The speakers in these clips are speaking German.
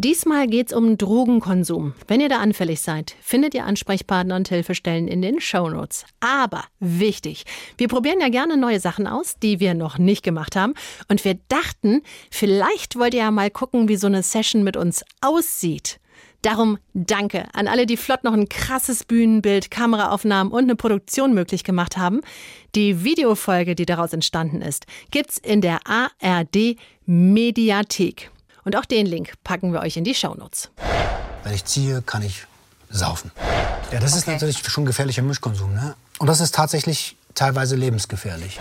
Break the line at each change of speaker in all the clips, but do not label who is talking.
Diesmal geht's um Drogenkonsum. Wenn ihr da anfällig seid, findet ihr Ansprechpartner und Hilfestellen in den Shownotes. Aber wichtig, wir probieren ja gerne neue Sachen aus, die wir noch nicht gemacht haben. Und wir dachten, vielleicht wollt ihr ja mal gucken, wie so eine Session mit uns aussieht. Darum danke an alle, die flott noch ein krasses Bühnenbild, Kameraaufnahmen und eine Produktion möglich gemacht haben. Die Videofolge, die daraus entstanden ist, gibt's in der ARD Mediathek. Und auch den Link packen wir euch in die Shownotes.
Wenn ich ziehe, kann ich saufen. Ja, das ist natürlich schon gefährlicher Mischkonsum. Ne? Und das ist tatsächlich teilweise lebensgefährlich.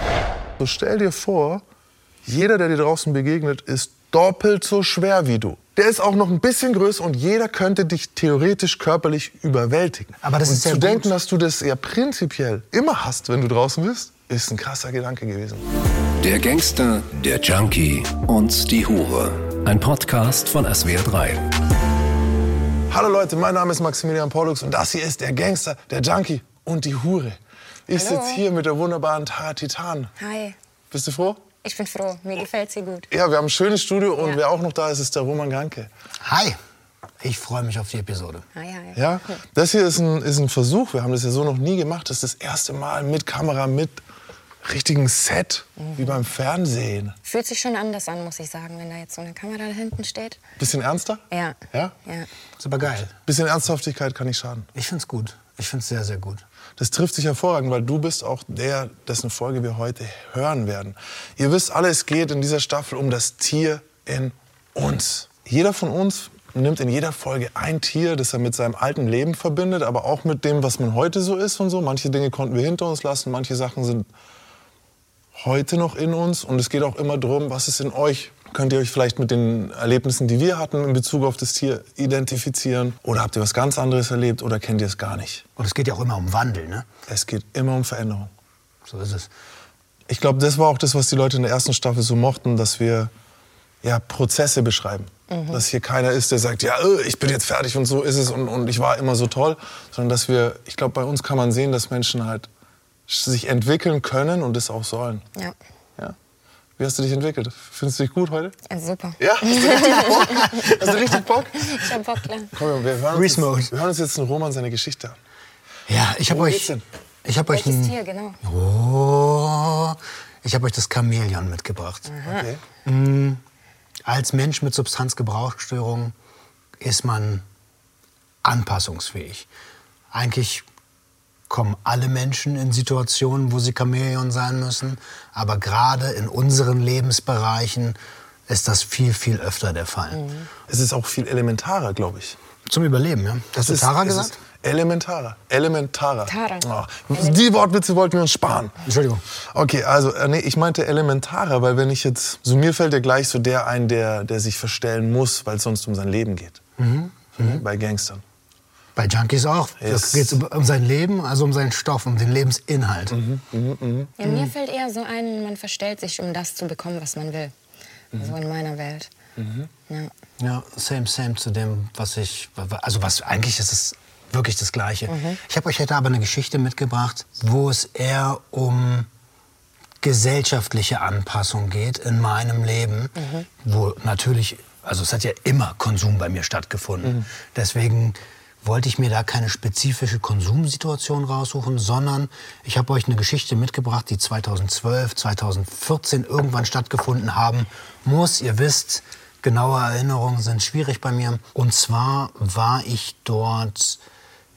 So stell dir vor, jeder, der dir draußen begegnet, ist doppelt so schwer wie du. Der ist auch noch ein bisschen größer und jeder könnte dich theoretisch körperlich überwältigen.
Aber das
und
ist ja
zu
gut.
denken, dass du das ja prinzipiell immer hast, wenn du draußen bist, ist ein krasser Gedanke gewesen.
Der Gangster, der Junkie und die Hure. Ein Podcast von SWR3.
Hallo Leute, mein Name ist Maximilian Pollux und das hier ist der Gangster, der Junkie und die Hure. Ich
Hallo.
sitze hier mit der wunderbaren Tara Titan.
Hi,
Bist du froh?
ich bin froh. Mir gefällt sie gut.
Ja, wir haben ein schönes Studio und
Ja.
wer auch noch da ist, ist der Roman Ganke.
Hi, ich freue mich auf die Episode.
Hi, hi.
Ja, das hier ist ein, ist ein Versuch. Wir haben das ja so noch nie gemacht. Das ist das erste Mal mit Kamera, mit richtigen Set, wie beim Fernsehen.
Fühlt sich schon anders an, muss ich sagen, wenn da jetzt so eine Kamera da hinten steht.
Bisschen ernster?
Ja.
Ja?
Ja.
Ist aber geil.
Bisschen Ernsthaftigkeit kann nicht schaden.
Ich find's gut. Ich find's sehr, sehr gut.
Das trifft sich hervorragend, weil du bist auch der, dessen Folge wir heute hören werden. Ihr wisst alle, es geht in dieser Staffel um das Tier in uns. Jeder von uns nimmt in jeder Folge ein Tier, das er mit seinem alten Leben verbindet, aber auch mit dem, was man heute so ist und so. Manche Dinge konnten wir hinter uns lassen, manche Sachen sind heute noch in uns. Und es geht auch immer darum, was ist in euch. Könnt ihr euch vielleicht mit den Erlebnissen, die wir hatten in Bezug auf das Tier, identifizieren? Oder habt ihr was ganz anderes erlebt oder kennt ihr es gar nicht?
Und es geht ja auch immer um Wandel, ne?
Es geht immer um Veränderung.
So ist es.
Ich glaube, das war auch das, was die Leute in der ersten Staffel so mochten, dass wir ja, Prozesse beschreiben. Dass hier keiner ist, der sagt, ja, äh, ich bin jetzt fertig und so ist es und, und ich war immer so toll. Sondern dass wir, ich glaube, bei uns kann man sehen, dass Menschen halt sich entwickeln können und das auch sollen.
Ja.
Ja. Wie hast du dich entwickelt? Findest du dich gut heute?
ja super.
Ja? Hast du richtig Bock? Hast du richtig Bock?
Ich hab Bock, klar.
Komm, wir hören, uns jetzt, wir hören uns jetzt einen Roman seine Geschichte an.
Ja, ich habe euch.
denn?
Ich habe euch ein.
Tier, genau.
Oh, ich habe euch das Chamäleon mitgebracht.
Okay.
Als Mensch mit Substanzgebrauchsstörung ist man anpassungsfähig. Eigentlich kommen alle Menschen in Situationen, wo sie Chamäleon sein müssen. Aber gerade in unseren Lebensbereichen ist das viel, viel öfter der Fall.
Es ist auch viel elementarer, glaube ich.
Zum Überleben, ja? Hast du
ist-
Tara
es
gesagt?
ist Elementarer. Elementarer.
Tara.
Oh, die Wortwitze wollten wir uns sparen.
Entschuldigung.
Okay, also äh, nee, ich meinte elementarer, weil wenn ich jetzt, so mir fällt ja gleich so der ein, der, der sich verstellen muss, weil es sonst um sein Leben geht. Mhm. Bei Gangstern.
Bei Junkies auch.
Yes.
Das geht um sein Leben, also um seinen Stoff, um den Lebensinhalt.
Ja, mir fällt eher so ein, man verstellt sich, um das zu bekommen, was man will. So in meiner Welt. Ja.
Ja, same, same zu dem, was ich. Also, was eigentlich ist es wirklich das Gleiche. Ich habe euch heute aber eine Geschichte mitgebracht, wo es eher um gesellschaftliche Anpassung geht in meinem Leben, wo natürlich, also es hat ja immer Konsum bei mir stattgefunden. Deswegen wollte ich mir da keine spezifische Konsumsituation raussuchen, sondern ich habe euch eine Geschichte mitgebracht, die 2012, 2014 irgendwann stattgefunden haben muss. Ihr wisst, genaue Erinnerungen sind schwierig bei mir. Und zwar war ich dort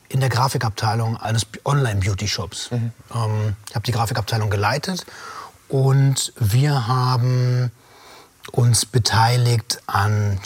in der Grafikabteilung eines Online-Beauty-Shops. Ähm, ich habe die Grafikabteilung geleitet und wir haben uns beteiligt an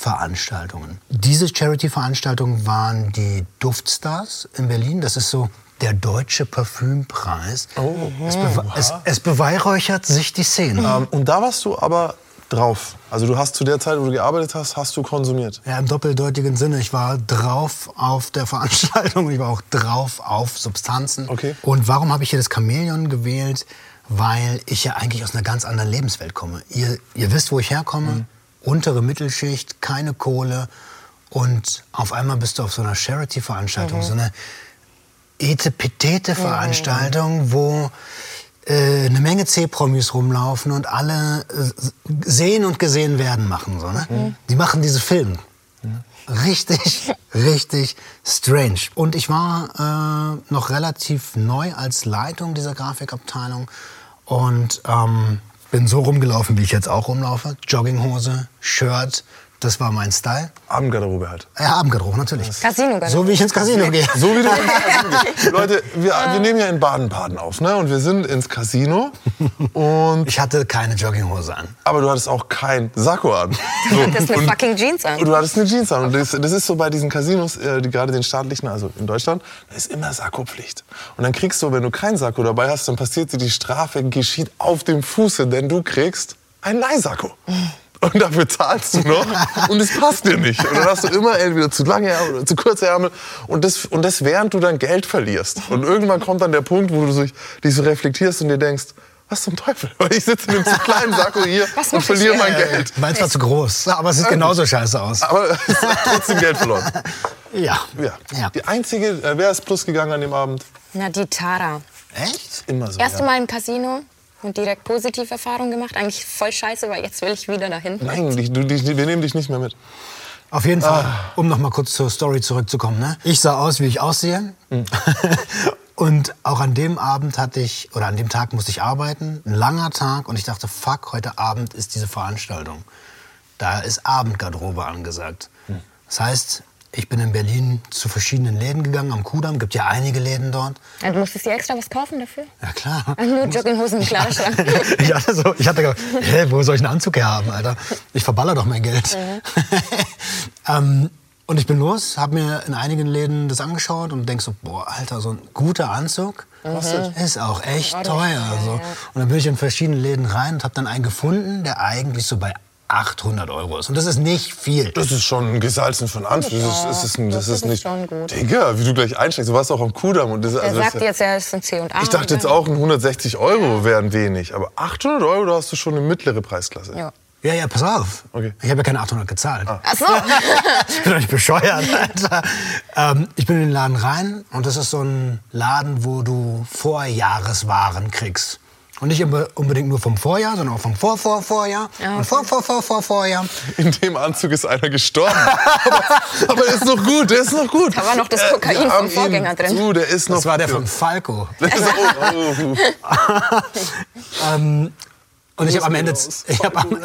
Charity-Veranstaltungen. Diese Charity-Veranstaltungen waren die Duftstars in Berlin. Das ist so der deutsche Parfümpreis.
Oh.
es, bewe es, es beweihräuchert sich die Szene.
Ähm, und da warst du aber drauf. Also du hast zu der Zeit, wo du gearbeitet hast, hast du konsumiert.
Ja, im doppeldeutigen Sinne. Ich war drauf auf der Veranstaltung, ich war auch drauf auf Substanzen.
Okay.
Und warum habe ich hier das Chamäleon gewählt? Weil ich ja eigentlich aus einer ganz anderen Lebenswelt komme. Ihr, ihr wisst, wo ich herkomme. Untere Mittelschicht, keine Kohle. Und auf einmal bist du auf so einer Charity-Veranstaltung, so eine Etepetete-Veranstaltung, wo äh, eine Menge C-Promis rumlaufen und alle äh, sehen und gesehen werden machen. So, ne? Die machen diese Filme. Richtig, richtig strange. Und ich war äh, noch relativ neu als Leitung dieser Grafikabteilung und ähm, bin so rumgelaufen, wie ich jetzt auch rumlaufe. Jogginghose, Shirt, das war mein Style.
Abendgarderobe halt.
Ja, Abendgarderobe, natürlich.
Casino
So wie ich ins Casino gehe.
So wie du Leute, wir, wir nehmen ja in Baden-Baden auf, ne? Und wir sind ins Casino. Und,
Ich hatte keine Jogginghose an.
aber du hattest auch kein Sakko an. So.
Du hattest eine
Und-
fucking Jeans an.
Und du hattest eine Jeans an. Und das, das ist so bei diesen Casinos, äh, die, gerade den staatlichen, also in Deutschland, da ist immer Sakkopflicht. Und dann kriegst du, wenn du kein Sakko dabei hast, dann passiert dir die Strafe, geschieht auf dem Fuße, denn du kriegst ein Leihsakko. Und dafür zahlst du noch und es passt dir nicht. Und dann hast du immer entweder zu lange Ärmel oder zu kurze Ärmel und das, und das während du dann Geld verlierst. Und irgendwann kommt dann der Punkt, wo du dich, so reflektierst und dir denkst, was zum Teufel? Weil ich sitze in einem zu kleinen Sakko hier
Was
und
ich
verliere mein Geld.
Meins war zu groß, aber es sieht genauso scheiße aus.
Aber es hat trotzdem Geld verloren.
Ja.
Ja.
ja.
Die einzige, äh, wer ist plus gegangen an dem Abend?
Na, die Tara.
Echt?
Immer so.
Erste
ja.
Mal im Casino und direkt positive Erfahrungen gemacht. Eigentlich voll scheiße, weil jetzt will ich wieder dahin.
Nein, dich, du, dich, wir nehmen dich nicht mehr mit.
Auf jeden Fall, um noch mal kurz zur Story zurückzukommen. Ne? Ich sah aus, wie ich aussehe. und auch an dem Abend hatte ich, oder an dem Tag musste ich arbeiten. Ein langer Tag. Und ich dachte, fuck, heute Abend ist diese Veranstaltung. Da ist Abendgarderobe angesagt. Das heißt, ich bin in Berlin zu verschiedenen Läden gegangen, am Kudamm. Gibt ja einige Läden dort.
Ja, du musstest dir extra was kaufen dafür?
Ja, klar.
Also nur Jogginghosen Kleiderschrank.
ich hatte so, ich hatte gedacht, hä, wo soll ich einen Anzug herhaben, Alter? Ich verballer doch mein Geld. ähm, und ich bin los, habe mir in einigen Läden das angeschaut und denk so, boah, Alter, so ein guter Anzug ist auch echt teuer. So. Und dann bin ich in verschiedene Läden rein und habe dann einen gefunden, der eigentlich so bei 800 Euro ist. Und das ist nicht viel.
Das ist schon gesalzen von Anfang. Das ist, das ist, ein- das
das
ist
ist
nicht.
schon gut.
Digga, wie du gleich einsteigst. Du warst auch am Kudamm. Und das,
Er
also das,
sagt jetzt, ja, es sind C und A.
ich dachte jetzt auch, 160 Euro wären wenig. Aber 800 Euro, da hast du schon eine mittlere Preisklasse.
Ja.
Ja, ja, pass auf.
Okay.
Ich habe ja keine 800 gezahlt.
Ach so.
Ich bin doch nicht bescheuert, Alter. Ähm, ich bin in den Laden rein und das ist so ein Laden, wo du Vorjahreswaren kriegst. Und nicht unbedingt nur vom Vorjahr, sondern auch vom Vor-Vor-Vorjahr. Und Vor-Vor-Vor-Vor-Vorjahr.
In dem Anzug ist einer gestorben. aber, aber der ist noch gut, der ist noch gut.
Da war noch das
Äh,
Kokain
wir
vom Vorgänger drin.
Du, der ist noch.
Das war der von Falco.
Oh, oh, oh.
Ähm, und ich habe am Ende, ich habe am,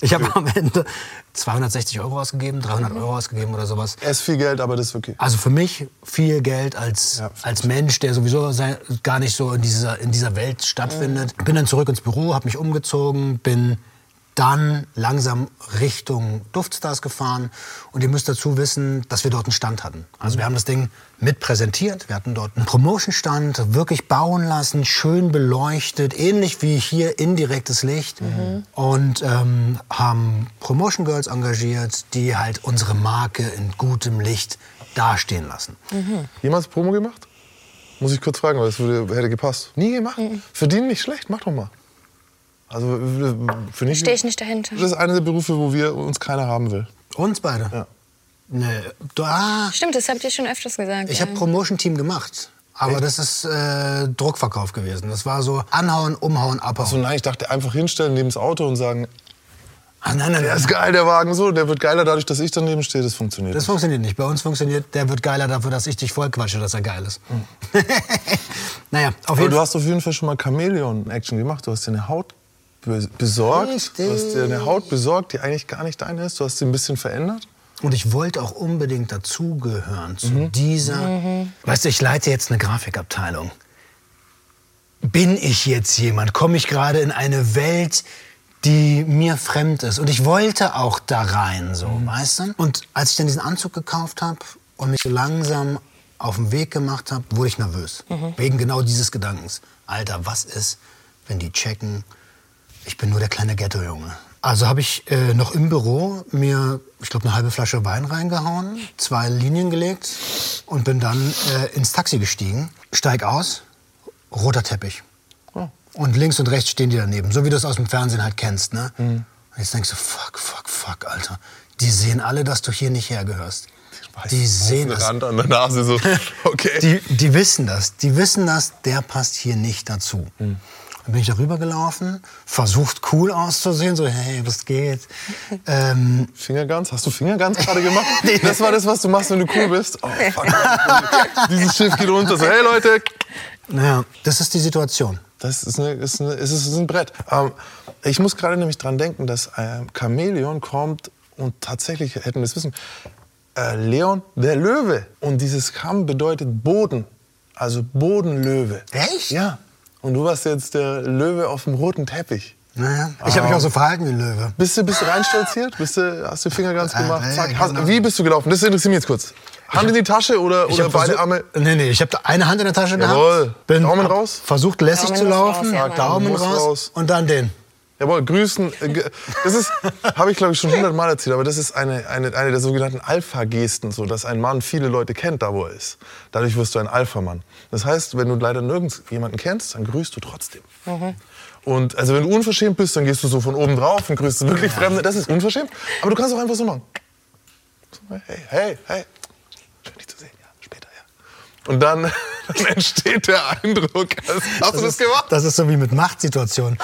ich hab am Ende 260 Euro ausgegeben, 300 Euro ausgegeben oder sowas.
Er ist viel Geld, aber das ist okay.
Also für mich viel Geld als,
Ja,
als Mensch, der sowieso sei, gar nicht so in dieser, in dieser Welt stattfindet. Bin dann zurück ins Büro, habe mich umgezogen, bin dann langsam Richtung Duftstars gefahren. Und ihr müsst dazu wissen, dass wir dort einen Stand hatten. Also wir haben das Ding mit präsentiert. Wir hatten dort einen Promotion-Stand, wirklich bauen lassen, schön beleuchtet, ähnlich wie hier indirektes Licht. Und ähm, haben Promotion Girls engagiert, die halt unsere Marke in gutem Licht dastehen lassen.
Jemals Promo gemacht? Muss ich kurz fragen, weil es würde, hätte gepasst. Nie gemacht? Verdienen nicht schlecht, mach doch mal. Also äh, für mich.
Stehe ich nicht dahinter.
Das ist einer der Berufe, wo wir uns keiner haben will.
Uns beide?
Ja.
Nee, du, ah,
Stimmt, das habt ihr schon öfters gesagt.
ich
ja.
habe Promotion-Team gemacht. Aber das ist äh, Druckverkauf gewesen. Das war so anhauen, umhauen, abhauen.
So nein, ich dachte einfach hinstellen neben das Auto und sagen,
Ah, nein, nein,
der
nein.
ist geil, der Wagen so, der wird geiler dadurch, dass ich daneben stehe. Das funktioniert.
Das
nicht.
funktioniert nicht. Bei uns funktioniert, der wird geiler dafür, dass ich dich vollquatsche, dass er geil ist. naja, auf
Aber
jeden
du
Fall.
hast auf jeden Fall schon mal Chameleon-Action gemacht. Du hast dir eine Haut besorgt.
Richtig.
Du hast dir eine Haut besorgt, die eigentlich gar nicht deine ist. Du hast sie ein bisschen verändert.
Und ich wollte auch unbedingt dazugehören zu dieser. Weißt du, ich leite jetzt eine Grafikabteilung. Bin ich jetzt jemand? Komme ich gerade in eine Welt, die mir fremd ist? Und ich wollte auch da rein, so, weißt du? Und als ich dann diesen Anzug gekauft habe und mich so langsam auf den Weg gemacht habe, wurde ich nervös. Wegen genau dieses Gedankens. Alter, was ist, wenn die checken, ich bin nur der kleine Ghetto-Junge. Also habe ich äh, noch im Büro mir, ich glaube, eine halbe Flasche Wein reingehauen, zwei Linien gelegt und bin dann äh, ins Taxi gestiegen. Steig aus, roter Teppich. Und links und rechts stehen die daneben, so wie du es aus dem Fernsehen halt kennst. Ne? Und jetzt denkst du, fuck, fuck, fuck, Alter. Die sehen alle, dass du hier nicht hergehörst. Die sehen das.
Rand an der Nase so. Okay.
Die, die wissen das. Die wissen das, der passt hier nicht dazu. Dann bin ich darüber gelaufen, versucht cool auszusehen, so hey, was geht? Ähm,
Fingerguns? Hast du Fingerguns gerade gemacht? Das war das, was du machst, wenn du cool bist. Oh, fuck. Dieses Schiff geht runter. So, hey Leute.
naja, das ist die Situation.
Das ist, eine, ist, eine, ist, ist ein Brett. Ähm, ich muss gerade nämlich dran denken, dass ähm, Chamäleon kommt und tatsächlich hätten wir es wissen. Äh, Leon, der Löwe. Und dieses Cham bedeutet Boden. Also Bodenlöwe.
Echt?
Ja. Und du warst jetzt der Löwe auf dem roten Teppich.
Naja, ich habe mich auch so verhalten wie ein Löwe.
Bist du, bist du reinstolziert? Bist du, hast du Fingerguns
Äh,
gemacht?
ja,
Zack. Hast, wie bist du gelaufen? Das interessiert mich jetzt kurz. Hand in die Tasche oder,
Ich
oder
hab
beide
versucht-
Arme?
Nee, nee, ich habe eine Hand in der Tasche
Jawohl.
gehabt. Bin
Daumen
hab
raus?
Versucht lässig
Daumen
zu laufen.
raus, ja,
Daumen raus,
raus.
und dann den.
Jawohl, grüßen. äh, Das ist, habe ich glaube ich schon hundertmal erzählt, aber das ist eine, eine, eine der sogenannten Alpha-Gesten, so dass ein Mann viele Leute kennt, da wo er ist. Dadurch wirst du ein Alpha-Mann. Das heißt, wenn du leider nirgends jemanden kennst, dann grüßt du trotzdem. Und also wenn du unverschämt bist, dann gehst du so von oben drauf und grüßt wirklich Fremde. Das ist unverschämt. Aber du kannst auch einfach so machen. So, hey, hey, hey. Schön dich zu sehen, ja. Später, ja. Und dann, dann entsteht der Eindruck. als- Hast du das
ist,
gemacht?
Das ist so wie mit Machtsituationen.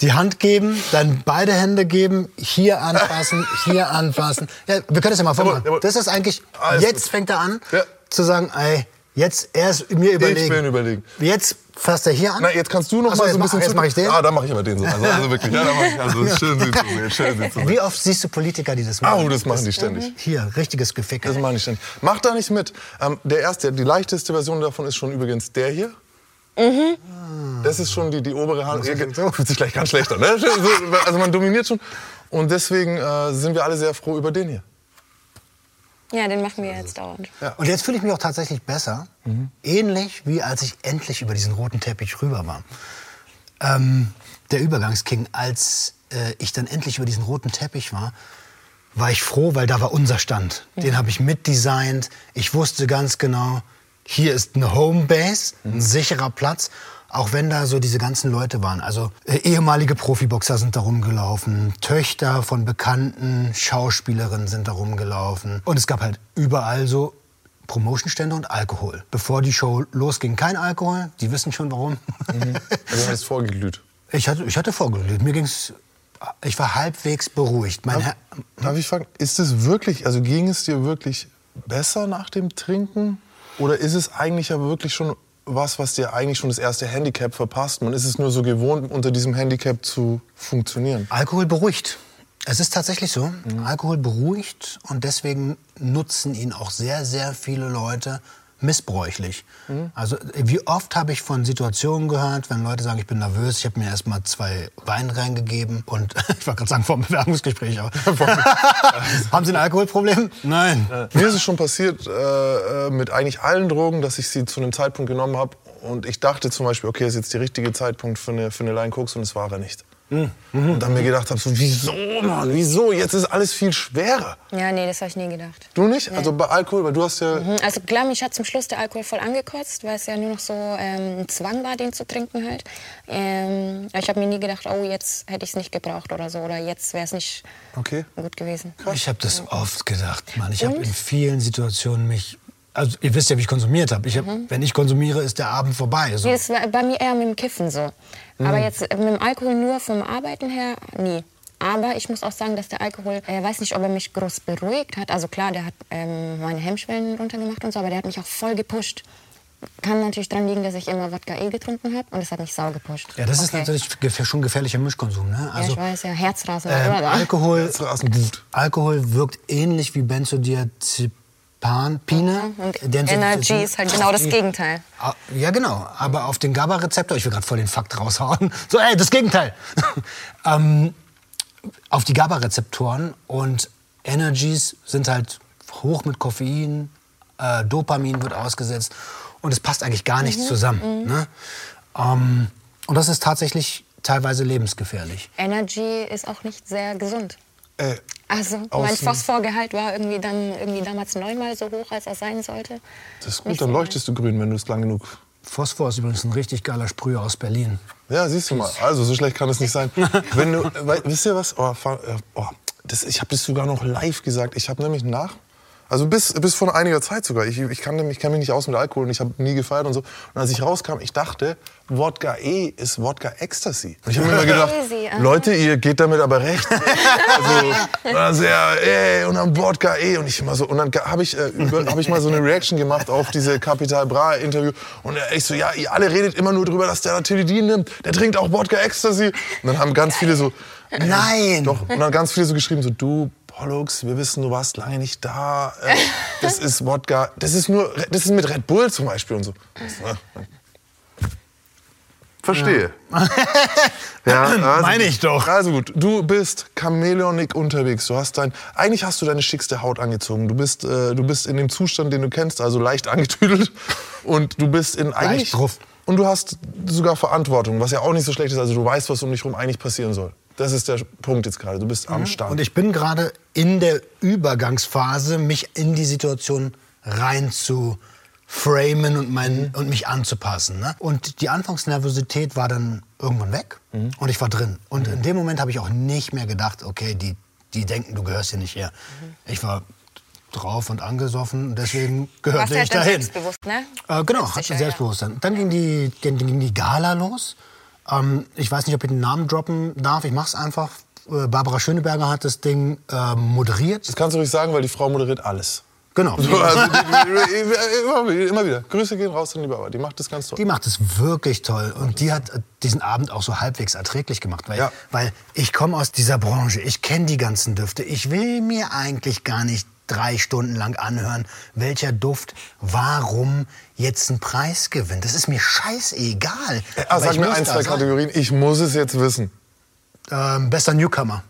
Die Hand geben, dann beide Hände geben, hier anfassen, hier anfassen. Ja, wir können das ja mal vormachen.
jawohl.
Das ist eigentlich,
Alles
jetzt
gut.
fängt er an
Ja.
zu sagen, ey, jetzt erst mir überlegen.
bin überlegen.
Jetzt fasst er hier an.
Na, jetzt kannst du noch
Ach
mal
jetzt
so ein
mach-
bisschen.
jetzt
zu-
mach ich den?
Ah, dann mache ich aber den so. Also, also wirklich, ja, dann mach ich. Also, schön sie zu schön sie zu.
Wie oft siehst du Politiker, die das machen?
Au, das machen die ständig.
Hier, richtiges Geficke.
Das machen die ständig. Mach da nicht mit. Ähm, der erste, die leichteste Version davon ist schon übrigens der hier. Das ist schon die, die obere Hand.
so?
Fühlt sich gleich ganz schlecht an. Ne? So, Also man dominiert schon. Und deswegen äh, sind wir alle sehr froh über den hier.
Ja, den machen wir jetzt dauernd.
Und jetzt fühle ich mich auch tatsächlich besser. Ähnlich wie als ich endlich über diesen roten Teppich rüber war. Ähm, der Übergangsking, als äh, ich dann endlich über diesen roten Teppich war, war ich froh, weil da war unser Stand. Den habe ich mitdesignt. Ich wusste ganz genau, hier ist eine Homebase, ein sicherer Platz. Auch wenn da so diese ganzen Leute waren. Also äh, ehemalige Profiboxer sind da rumgelaufen, Töchter von bekannten Schauspielerinnen sind da rumgelaufen. Und es gab halt überall so Promotionstände und Alkohol. Bevor die Show losging, kein Alkohol. Die wissen schon warum.
Also du hast vorgeglüht.
Ich hatte, ich hatte vorgelegt. Mir ging's. Ich war halbwegs beruhigt. Mein Herr,
Darf ich fragen, ist es wirklich, also ging es dir wirklich besser nach dem Trinken? Oder ist es eigentlich aber wirklich schon was, was dir eigentlich schon das erste Handicap verpasst? Man ist es nur so gewohnt, unter diesem Handicap zu funktionieren.
Alkohol beruhigt. Es ist tatsächlich so. Alkohol beruhigt und deswegen nutzen ihn auch sehr, sehr viele Leute missbräuchlich. Also wie oft habe ich von Situationen gehört, wenn Leute sagen, ich bin nervös, ich habe mir erst mal zwei Wein reingegeben und ich wollte gerade sagen vor dem Bewerbungsgespräch, aber haben Sie ein Alkoholproblem? Nein.
Mir ist es schon passiert äh, äh, mit eigentlich allen Drogen, dass ich sie zu einem Zeitpunkt genommen habe und ich dachte zum Beispiel, okay, ist jetzt der richtige Zeitpunkt für eine, für eine Line Koks und es war er nicht. Und dann mir gedacht habe, so, wieso, Mann, wieso? Jetzt ist alles viel schwerer.
Ja, nee, das habe ich nie gedacht.
Du nicht? Also bei Alkohol, weil du hast ja...
Mhm, Also klar, mich hat zum Schluss der Alkohol voll angekotzt, weil es ja nur noch so ähm, ein Zwang war, den zu trinken halt. Ähm, ich habe mir nie gedacht, oh, jetzt hätte ich es nicht gebraucht oder so. Oder jetzt wäre es nicht
Okay.
gut gewesen.
Ich habe das oft gedacht, Mann. Ich habe in vielen Situationen mich. Also ihr wisst ja, wie ich konsumiert habe. Ich hab, Wenn ich konsumiere, ist der Abend vorbei. So.
Nee, das war bei mir eher mit dem Kiffen so. Aber
Mhm.
jetzt äh, mit dem Alkohol nur vom Arbeiten her, nie. Aber ich muss auch sagen, dass der Alkohol, äh, weiß nicht, ob er mich groß beruhigt hat. Also klar, der hat ähm, meine Hemmschwellen runtergemacht und so, aber der hat mich auch voll gepusht. Kann natürlich dran liegen, dass ich immer Wodka E getrunken habe und das hat mich sau gepusht.
Ja, das ist
Okay.
natürlich gef- schon gefährlicher Mischkonsum. Ne?
Ja,
Also
ich weiß, ja, Herzrasen.
ähm? Alkohol,
Herzrasen.
Alkohol wirkt ähnlich wie Benzodiazepine.
Und
Benzodiazepine-
Energy ist halt genau das Gegenteil.
Ah, Ja, genau. Aber auf den GABA-Rezeptor, ich will gerade voll den Fakt raushauen. So, ey, das Gegenteil. ähm, auf die GABA-Rezeptoren und Energies sind halt hoch mit Koffein, äh, Dopamin wird ausgesetzt und es passt eigentlich gar
Mhm.
nicht zusammen. Ne? Ähm, und das ist tatsächlich teilweise lebensgefährlich.
Energy ist auch nicht sehr gesund.
Äh,
Also mein Phosphorgehalt war irgendwie dann irgendwie damals neunmal so hoch, als er sein sollte.
das ist gut, dann leuchtest du grün, wenn du es lang genug...
Phosphor ist übrigens ein richtig geiler Sprüher aus Berlin.
Ja, siehst du mal. Also, so schlecht kann es nicht sein. Wenn du, weil, wisst ihr was? Oh, äh, oh, das, ich habe das sogar noch live gesagt. Ich habe nämlich nach Also bis, bis vor einiger Zeit sogar. Ich, ich, kann, ich kenn mich nicht aus mit Alkohol und ich habe nie gefeiert und so. Und als ich rauskam, ich dachte, Wodka E ist Wodka Ecstasy. Und ich habe mir immer gedacht. Leute, ihr geht damit aber recht. also, und dann sehr, ey, und dann Wodka E. Und ich immer so, und dann habe ich, äh, über- hab ich mal so eine Reaction gemacht auf diese Capital Bra Interview. Und er- ich so, ja, ihr alle redet immer nur drüber, dass der natürlich die nimmt. Der trinkt auch Wodka Ecstasy. Und dann haben ganz viele so,
Nein!
doch, und dann ganz viele so geschrieben, so, du, Pollux, wir wissen, du warst lange nicht da. Äh, das ist Wodka, das ist nur, das ist mit Red Bull zum Beispiel und so. Verstehe. Ja, also
Meine ich doch.
Also gut, du bist Chamäleonik unterwegs. Du hast dein, eigentlich hast du deine schickste Haut angezogen. Du bist, äh, du bist in dem Zustand, den du kennst, also leicht angetüdelt. Und du bist in eigentlich
drauf.
und du hast sogar Verantwortung, was ja auch nicht so schlecht ist. Also du weißt, was um dich herum eigentlich passieren soll. Das ist der Punkt jetzt gerade. Du bist am Start.
Und ich bin gerade in der Übergangsphase, mich in die Situation rein zu framen und, mein, und mich anzupassen. Ne? Und die Anfangsnervosität war dann irgendwann weg und ich war drin. Und in dem Moment habe ich auch nicht mehr gedacht, okay, die, die denken, du gehörst hier nicht her. Ich war drauf und angesoffen und deswegen gehörte
halt
ich dahin.
selbstbewusst, ne?
Äh, genau, hatte Selbstbewusstsein. Dann ging die, ging, ging die Gala los. Ähm, ich weiß nicht, ob ich den Namen droppen darf. Ich mach's einfach. Äh, Barbara Schöneberger hat das Ding äh, moderiert.
das kannst du ruhig sagen, weil die Frau moderiert alles.
Genau.
So, also, immer, immer wieder. Grüße gehen raus an die Bauer. Die macht das ganz toll.
Die macht es wirklich toll. Und die hat äh, diesen Abend auch so halbwegs erträglich gemacht. Weil,
Ja.
weil ich komme aus dieser Branche. Ich kenne die ganzen Düfte. Ich will mir eigentlich gar nicht drei Stunden lang anhören, welcher Duft warum jetzt einen Preis gewinnt. Das ist mir scheißegal. Aber
sag
ich
mir ein, zwei. Kategorien. Ich muss es jetzt wissen.
Ähm, bester Newcomer.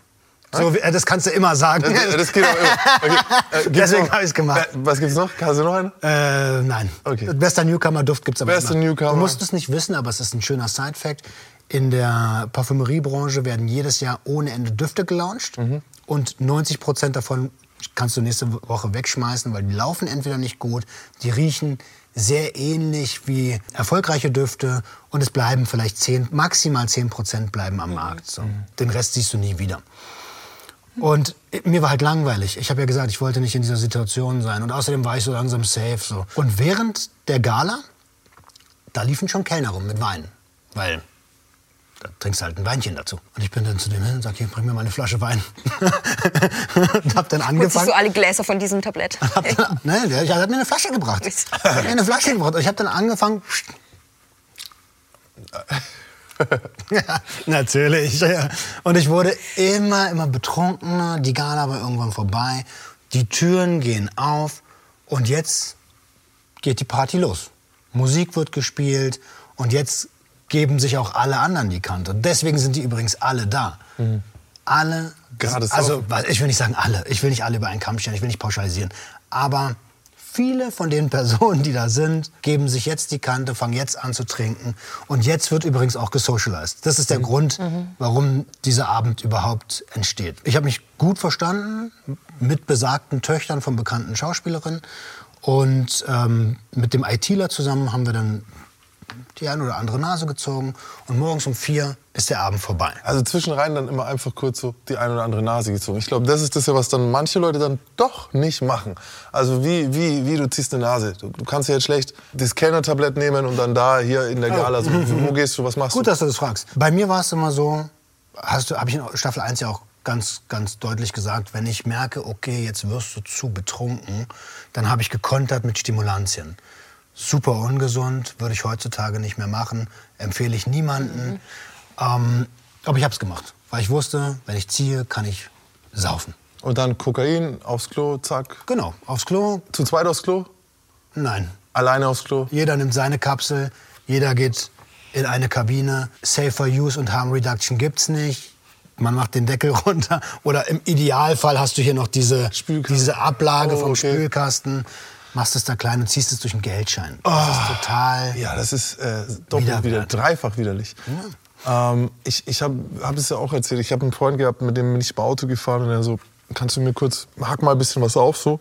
So, äh, das kannst du immer sagen.
Das, das geht auch immer. Okay. Äh,
Deswegen
noch-
hab ich's gemacht.
Äh, Was gibt's noch? Hast du noch einen?
Äh, nein.
Okay.
Bester Newcomer-Duft gibt's aber
Bester
immer.
Newcomer.
Du musst es nicht wissen, aber es ist ein schöner Side-Fact. In der Parfümeriebranche werden jedes Jahr ohne Ende Düfte gelauncht.
Mhm.
Und 90 Prozent davon kannst du nächste Woche wegschmeißen, weil die laufen entweder nicht gut, die riechen sehr ähnlich wie erfolgreiche Düfte und es bleiben vielleicht 10, maximal 10 Prozent bleiben am Markt. So. Den Rest siehst du nie wieder. Und mir war halt langweilig. Ich habe ja gesagt, ich wollte nicht in dieser Situation sein. Und außerdem war ich so langsam safe. So. Und während der Gala, da liefen schon Kellner rum mit Wein. Weil da trinkst du halt ein Weinchen dazu. Und ich bin dann zu dem hin und sag, hier, bring mir mal eine Flasche Wein. und hab dann
Holst
angefangen.
so alle Gläser von diesem Tablett.
Dann, ne, der der hat mir eine Flasche gebracht. Er hat mir eine Flasche gebracht. Und ich habe dann angefangen. ja, natürlich. Und ich wurde immer, immer betrunkener. Die Gala war irgendwann vorbei. Die Türen gehen auf. Und jetzt geht die Party los. Musik wird gespielt. Und jetzt geben sich auch alle anderen die Kante. Deswegen sind die übrigens alle da. Alle.
Gerade
also, ich will nicht sagen alle. Ich will nicht alle über einen Kamm stellen. Ich will nicht pauschalisieren. Aber viele von den Personen, die da sind, geben sich jetzt die Kante, fangen jetzt an zu trinken. Und jetzt wird übrigens auch gesocialized. Das ist der Grund, warum dieser Abend überhaupt entsteht. Ich habe mich gut verstanden mit besagten Töchtern von bekannten Schauspielerinnen. Und ähm, mit dem ITler zusammen haben wir dann die eine oder andere Nase gezogen. Und morgens um vier ist der Abend vorbei.
Also zwischenrein dann immer einfach kurz so die eine oder andere Nase gezogen. Ich glaube, das ist das ja, was dann manche Leute dann doch nicht machen. Also wie, wie, wie du ziehst eine Nase. Du, du kannst ja jetzt schlecht das Kellner-Tablett nehmen und dann da hier in der Gala so, wo gehst du, was machst
Gut,
du?
dass du das fragst. Bei mir war es immer so, hast du, habe ich in Staffel 1 ja auch ganz, ganz deutlich gesagt, wenn ich merke, okay, jetzt wirst du zu betrunken, dann habe ich gekontert mit Stimulantien. Super ungesund, würde ich heutzutage nicht mehr machen, empfehle ich niemanden. Ähm, aber ich habe es gemacht, weil ich wusste, wenn ich ziehe, kann ich saufen.
Und dann Kokain aufs Klo, zack.
Genau, aufs Klo?
Zu zweit aufs Klo?
Nein.
Alleine aufs Klo?
Jeder nimmt seine Kapsel, jeder geht in eine Kabine. Safer Use und Harm Reduction gibt's nicht. Man macht den Deckel runter. Oder im Idealfall hast du hier noch diese,
Spülkasten.
diese Ablage
Oh,
vom
okay.
Spülkasten. Machst es da klein und ziehst es durch einen Geldschein. Das ist total.
Ja, das ist äh, doppelt wieder, dreifach widerlich. Ähm, ich ich habe hab es ja auch erzählt. Ich habe einen Freund gehabt, mit dem bin ich im Auto gefahren und er so, kannst du mir kurz, hack mal ein bisschen was auf so.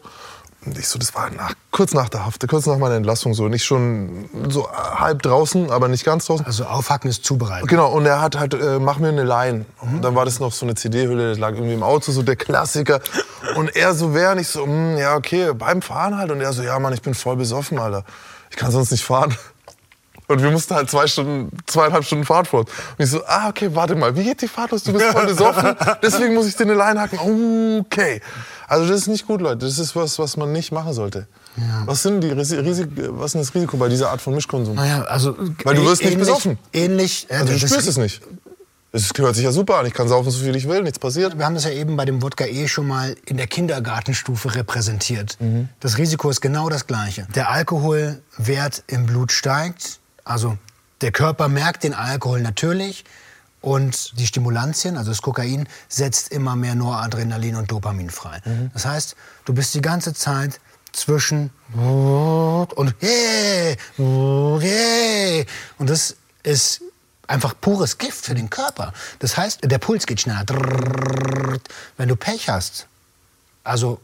Ich so, das war nach, kurz nach der Haft, kurz nach meiner Entlassung so. Nicht schon so halb draußen, aber nicht ganz draußen.
Also aufhacken ist zubereiten.
Genau, und er hat halt, äh, mach mir eine Line. Und dann war das noch so eine CD-Hülle, das lag irgendwie im Auto, so der Klassiker. Und er so während ich so, hm, ja, okay, beim Fahren halt. Und er so, ja, Mann, ich bin voll besoffen, Alter. Ich kann sonst nicht fahren. Und wir mussten halt zwei Stunden, zweieinhalb Stunden Fahrt fort. Und ich so, ah, okay, warte mal, wie geht die Fahrt los? Du bist voll besoffen, deswegen muss ich dir eine Line hacken. Okay. Also das ist nicht gut, Leute. Das ist was, was man nicht machen sollte. Was, sind die Risi Risik was ist das Risiko bei dieser Art von Mischkonsum?
Naja, also
Weil du wirst nicht besoffen.
Ähnlich. äh,
Also du spürst es nicht. Es hört sich ja super an. Ich kann saufen, so viel ich will, nichts passiert.
Wir haben das ja eben bei dem Wodka E schon mal in der Kindergartenstufe repräsentiert. Das Risiko ist genau das gleiche. Der Alkoholwert im Blut steigt, also der Körper merkt den Alkohol natürlich und die Stimulantien, also das Kokain, setzt immer mehr Noradrenalin und Dopamin frei. Das heißt, du bist die ganze Zeit zwischen und yeah, yeah. Und das ist einfach pures Gift für den Körper. Das heißt, der Puls geht schneller. Wenn du Pech hast, also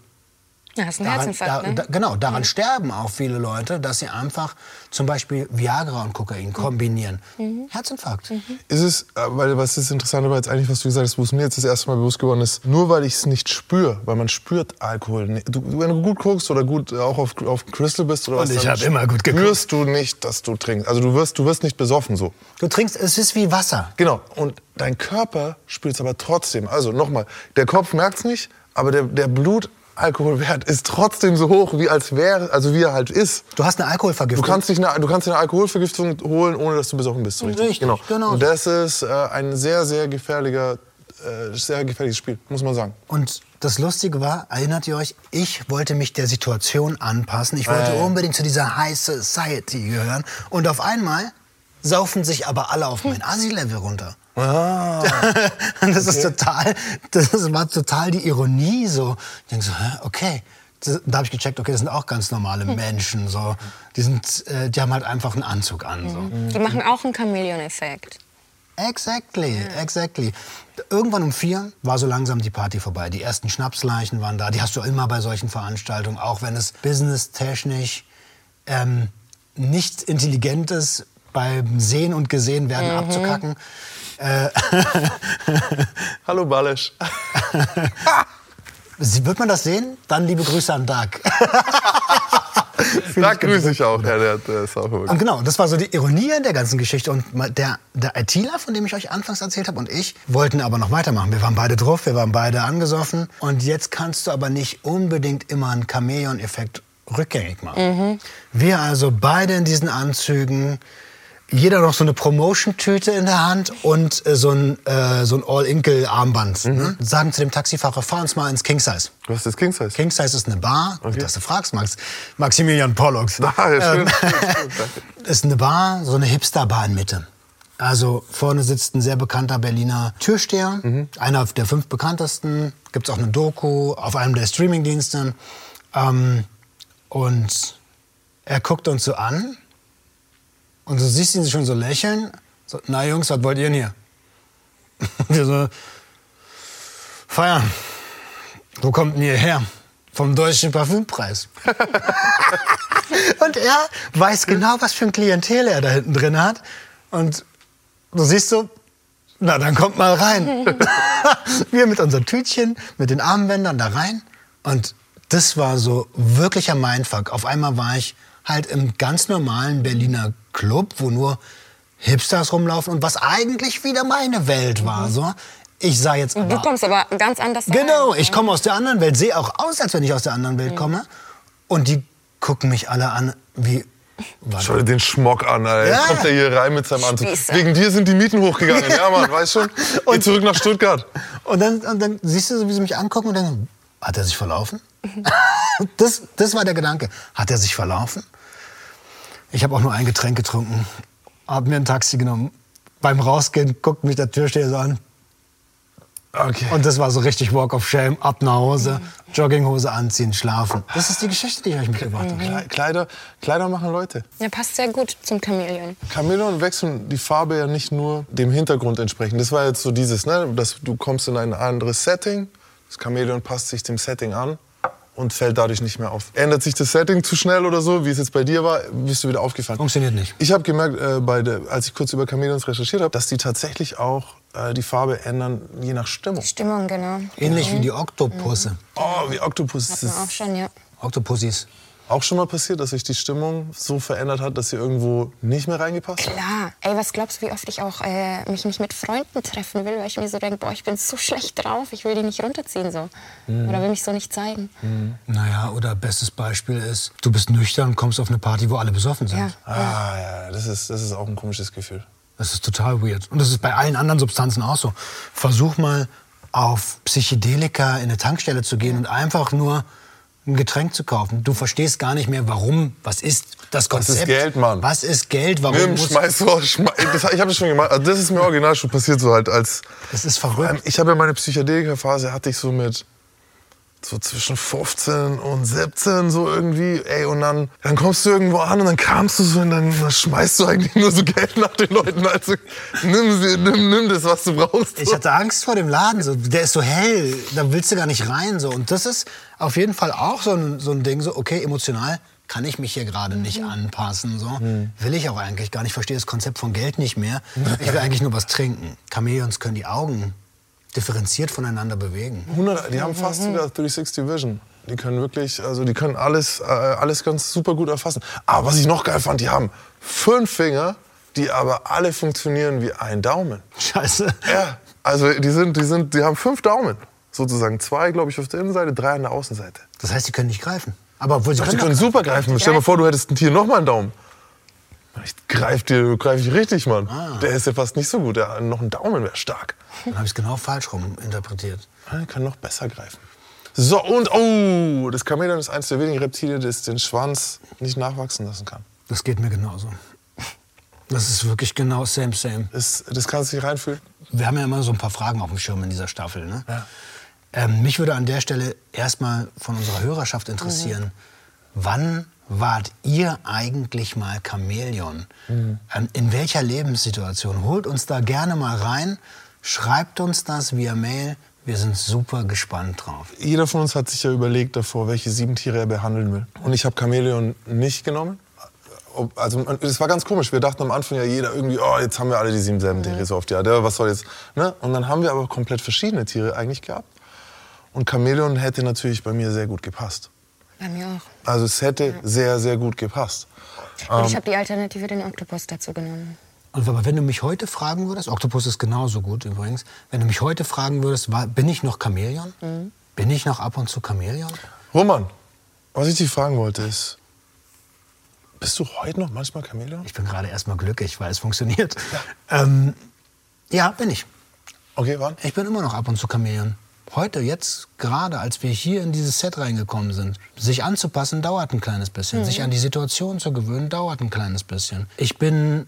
Ja, hast einen
daran,
Herzinfarkt,
da,
ne?
da, genau, daran sterben auch viele Leute, dass sie einfach zum Beispiel Viagra und Kokain kombinieren. Herzinfarkt.
Ist es, äh, weil was ist interessant aber jetzt eigentlich, was du gesagt hast, wo es mir jetzt das erste Mal bewusst geworden ist, nur weil ich es nicht spüre, weil man spürt Alkohol nicht. Du, wenn du gut guckst oder gut äh, auch auf, auf Crystal bist oder
Und
was,
ich
dann
hab immer gut geguckt.
spürst du nicht, dass du trinkst. Also du wirst, du wirst nicht besoffen so.
Du trinkst, es ist wie Wasser.
Genau. Und dein Körper spürt es aber trotzdem. Also nochmal, der Kopf merkt es nicht, aber der, der Blutalkoholwert ist trotzdem so hoch, wie als wäre, also wie er halt ist.
Du hast eine
Du
Alkoholvergiftung.
kannst, dich eine, du kannst dir eine Alkoholvergiftung holen, ohne dass du besoffen bist. So
Richtig,
genau.
genau.
Und das ist äh, ein sehr, sehr gefährlicher, äh, sehr gefährliches Spiel, muss man sagen.
Und das Lustige war, erinnert ihr euch, ich wollte mich der Situation anpassen. Ich wollte
ja.
unbedingt zu dieser High Society gehören. Und auf einmal saufen sich aber alle auf mein Asi-Level runter.
Ah.
Und das ist total, das war total die Ironie so. Ich denke so, hä, okay. Das- Da habe ich gecheckt, okay, das sind auch ganz normale Menschen. So. Die, sind, äh, die haben halt einfach einen Anzug an. So.
Die machen auch einen Chameleon-Effekt.
Exactly, exactly. Irgendwann um vier war so langsam die Party vorbei. Die ersten Schnapsleichen waren da. Die hast du immer bei solchen Veranstaltungen, auch wenn es businesstechnisch ähm, nicht intelligent ist, beim Sehen und Gesehen werden abzukacken.
Hallo Balesch.
Sie- Wird man das sehen? Dann liebe Grüße an Doug.
Da grüße ich auch. Ja, der, der ist auch.
Und genau, das war so die Ironie an der ganzen Geschichte. Und der, der ITler, von dem ich euch anfangs erzählt habe, und ich wollten aber noch weitermachen. Wir waren beide drauf, wir waren beide angesoffen. Und jetzt kannst du aber nicht unbedingt immer einen Chameleon-Effekt rückgängig machen. Wir also beide in diesen Anzügen, jeder noch so eine Promotion-Tüte in der Hand und äh, so ein, äh, so ein All-Inkle-Armband. Ne? Sagen zu dem Taxifahrer, fahr uns mal ins King Size.
Was ist King Size?
King Size ist eine Bar, gut, dass du fragst, Max. Maximilian Pollux.
Ah, ja, schön.
Ähm, ist eine Bar, so eine Hipster-Bar in Mitte. Also vorne sitzt ein sehr bekannter Berliner Türsteher, einer der fünf bekanntesten. Gibt es auch eine Doku auf einem der Streamingdienste. Ähm, und er guckt uns so an und du siehst ihn schon so lächeln. So, na Jungs, was wollt ihr denn hier? Und wir so, feiern. Wo kommt denn ihr her? Vom deutschen Parfümpreis. Und er weiß genau, was für ein Klientel er da hinten drin hat. Und du siehst so, na dann kommt mal rein. Wir mit unseren Tütchen, mit den Armbändern da rein. Und das war so wirklicher Mindfuck. Auf einmal war ich halt im ganz normalen Berliner Club, wo nur Hipsters rumlaufen und was eigentlich wieder meine Welt war. So. Ich sah jetzt
Du
aber
kommst aber ganz anders
Genau,
rein.
ich komme aus der anderen Welt, sehe auch aus, als wenn ich aus der anderen Welt komme. Und die gucken mich alle an wie. Was?
Schau dir den Schmock an, Alter.
Ja.
Kommt er hier rein mit seinem Anzug.
Spießer.
Wegen dir sind die Mieten hochgegangen. Ja, Mann, weißt schon? Geh zurück nach Stuttgart.
Und dann, und dann siehst du, so, wie sie mich angucken und denken, hat er sich verlaufen? das, das war der Gedanke. Hat er sich verlaufen? Ich habe auch nur ein Getränk getrunken, habe mir ein Taxi genommen. Beim Rausgehen guckt mich der Türsteher so an.
Okay.
Und das war so richtig Walk of Shame, ab nach Hause, Jogginghose anziehen, schlafen. Das ist die Geschichte, die ich euch mitgebracht habe.
Kle- Kleider, Kleider machen Leute.
Ja, passt sehr gut zum Chamäleon.
Chamäleon wechseln die Farbe ja nicht nur dem Hintergrund entsprechend. Das war jetzt so dieses, ne, dass du kommst in ein anderes Setting, das Chamäleon passt sich dem Setting an und fällt dadurch nicht mehr auf. Ändert sich das Setting zu schnell oder so, wie es jetzt bei dir war, bist du wieder aufgefallen.
Funktioniert nicht.
Ich habe gemerkt, äh, bei der, als ich kurz über Chamäleons recherchiert habe, dass die tatsächlich auch äh, die Farbe ändern, je nach Stimmung.
Stimmung, genau.
Ähnlich wie die Oktopusse.
Oh, wie Oktopus.
Hat
Das
man auch schon, ja.
Oktopussis.
Auch schon mal passiert, dass sich die Stimmung so verändert hat, dass sie irgendwo nicht mehr reingepasst hat.
Klar. Ey, was glaubst du, wie oft ich auch äh, mich nicht mit Freunden treffen will, weil ich mir so denke, boah, ich bin so schlecht drauf, ich will die nicht runterziehen so. Oder will mich so nicht zeigen.
Naja, oder bestes Beispiel ist, du bist nüchtern und kommst auf eine Party, wo alle besoffen sind.
Ja.
Ah, ja, das ist, das ist auch ein komisches Gefühl.
Das ist total weird. Und das ist bei allen anderen Substanzen auch so. Versuch mal auf Psychedelika in eine Tankstelle zu gehen und einfach nur ein Getränk zu kaufen. Du verstehst gar nicht mehr, warum, was ist das
ist
Konzept.
Geld, Mann?
Was ist Geld? Warum
Nimm,
muss,
schmeiß so, schmeiß, das, ich habe das schon gemacht. Also das ist mir original schon passiert, so halt als.
Das ist
Ähm,
verrückt.
Ich habe ja meine Psychedelika-Phase hatte ich so mit so zwischen 15 und 17 so irgendwie, ey, und dann, dann kommst du irgendwo an und dann kamst du so und dann, dann schmeißt du eigentlich nur so Geld nach den Leuten. Also nimm, sie, nimm, nimm das, was du brauchst.
Ich hatte Angst vor dem Laden. So. Der ist so hell, da willst du gar nicht rein. So. Und das ist auf jeden Fall auch so ein, so ein Ding, so, okay, emotional kann ich mich hier gerade nicht anpassen. So. Will ich auch eigentlich gar nicht. Ich verstehe das Konzept von Geld nicht mehr. Ich will eigentlich nur was trinken. Chamäleons können die Augen differenziert voneinander bewegen.
100, die haben fast sogar 360 Vision. Die können wirklich, also die können alles, äh, alles ganz super gut erfassen. Aber was ich noch geil fand, die haben fünf Finger, die aber alle funktionieren wie ein Daumen.
Scheiße.
Ja, also die sind, die sind, die haben fünf Daumen sozusagen. Zwei, glaube ich, auf der Innenseite, drei an der Außenseite.
Das heißt, die können nicht greifen. Aber obwohl sie
Doch, die
können
können super greifen. Stell dir mal vor, du hättest ein Tier noch mal einen Daumen. Ich greif dir, greif ich richtig, Mann. Der ist ja fast nicht so gut. Der, noch ein Daumen wäre stark.
Dann habe ich es genau falsch rum interpretiert.
Ah, Der kann noch besser greifen. So, und oh, das Chamäleon ist eines der wenigen Reptilien, das den Schwanz nicht nachwachsen lassen kann.
Das geht mir genauso. Das ist wirklich genau same, same.
Das, das kannst du nicht reinfühlen.
Wir haben ja immer so ein paar Fragen auf dem Schirm in dieser Staffel. Ne? Ähm, mich würde an der Stelle erstmal von unserer Hörerschaft interessieren, wann wart ihr eigentlich mal Chamäleon? Ähm, in welcher Lebenssituation? Holt uns da gerne mal rein, schreibt uns das via Mail. Wir sind super gespannt drauf.
Jeder von uns hat sich ja überlegt davor, welche sieben Tiere er behandeln will. Und ich habe Chamäleon nicht genommen. Also es war ganz komisch. Wir dachten am Anfang ja jeder irgendwie, oh, jetzt haben wir alle die sieben selben Tiere so auf die Art. Ja, was soll jetzt? Ne? Und dann haben wir aber komplett verschiedene Tiere eigentlich gehabt. Und Chamäleon hätte natürlich bei mir sehr gut gepasst.
Bei mir auch.
Also es hätte sehr, sehr gut gepasst.
Und
Ähm.
ich habe die Alternative den Oktopus dazu genommen.
Und aber wenn du mich heute fragen würdest, Oktopus ist genauso gut übrigens, wenn du mich heute fragen würdest, war, bin ich noch Chamäleon? Bin ich noch ab und zu Chamäleon?
Roman, was ich dich fragen wollte ist, bist du heute noch manchmal Chamäleon?
Ich bin gerade erstmal glücklich, weil es funktioniert. Ja. Ähm, ja, bin ich.
Okay, wann?
Ich bin immer noch ab und zu Chamäleon. Heute, jetzt, gerade als wir hier in dieses Set reingekommen sind, sich anzupassen dauert ein kleines bisschen. Sich an die Situation zu gewöhnen dauert ein kleines bisschen. Ich bin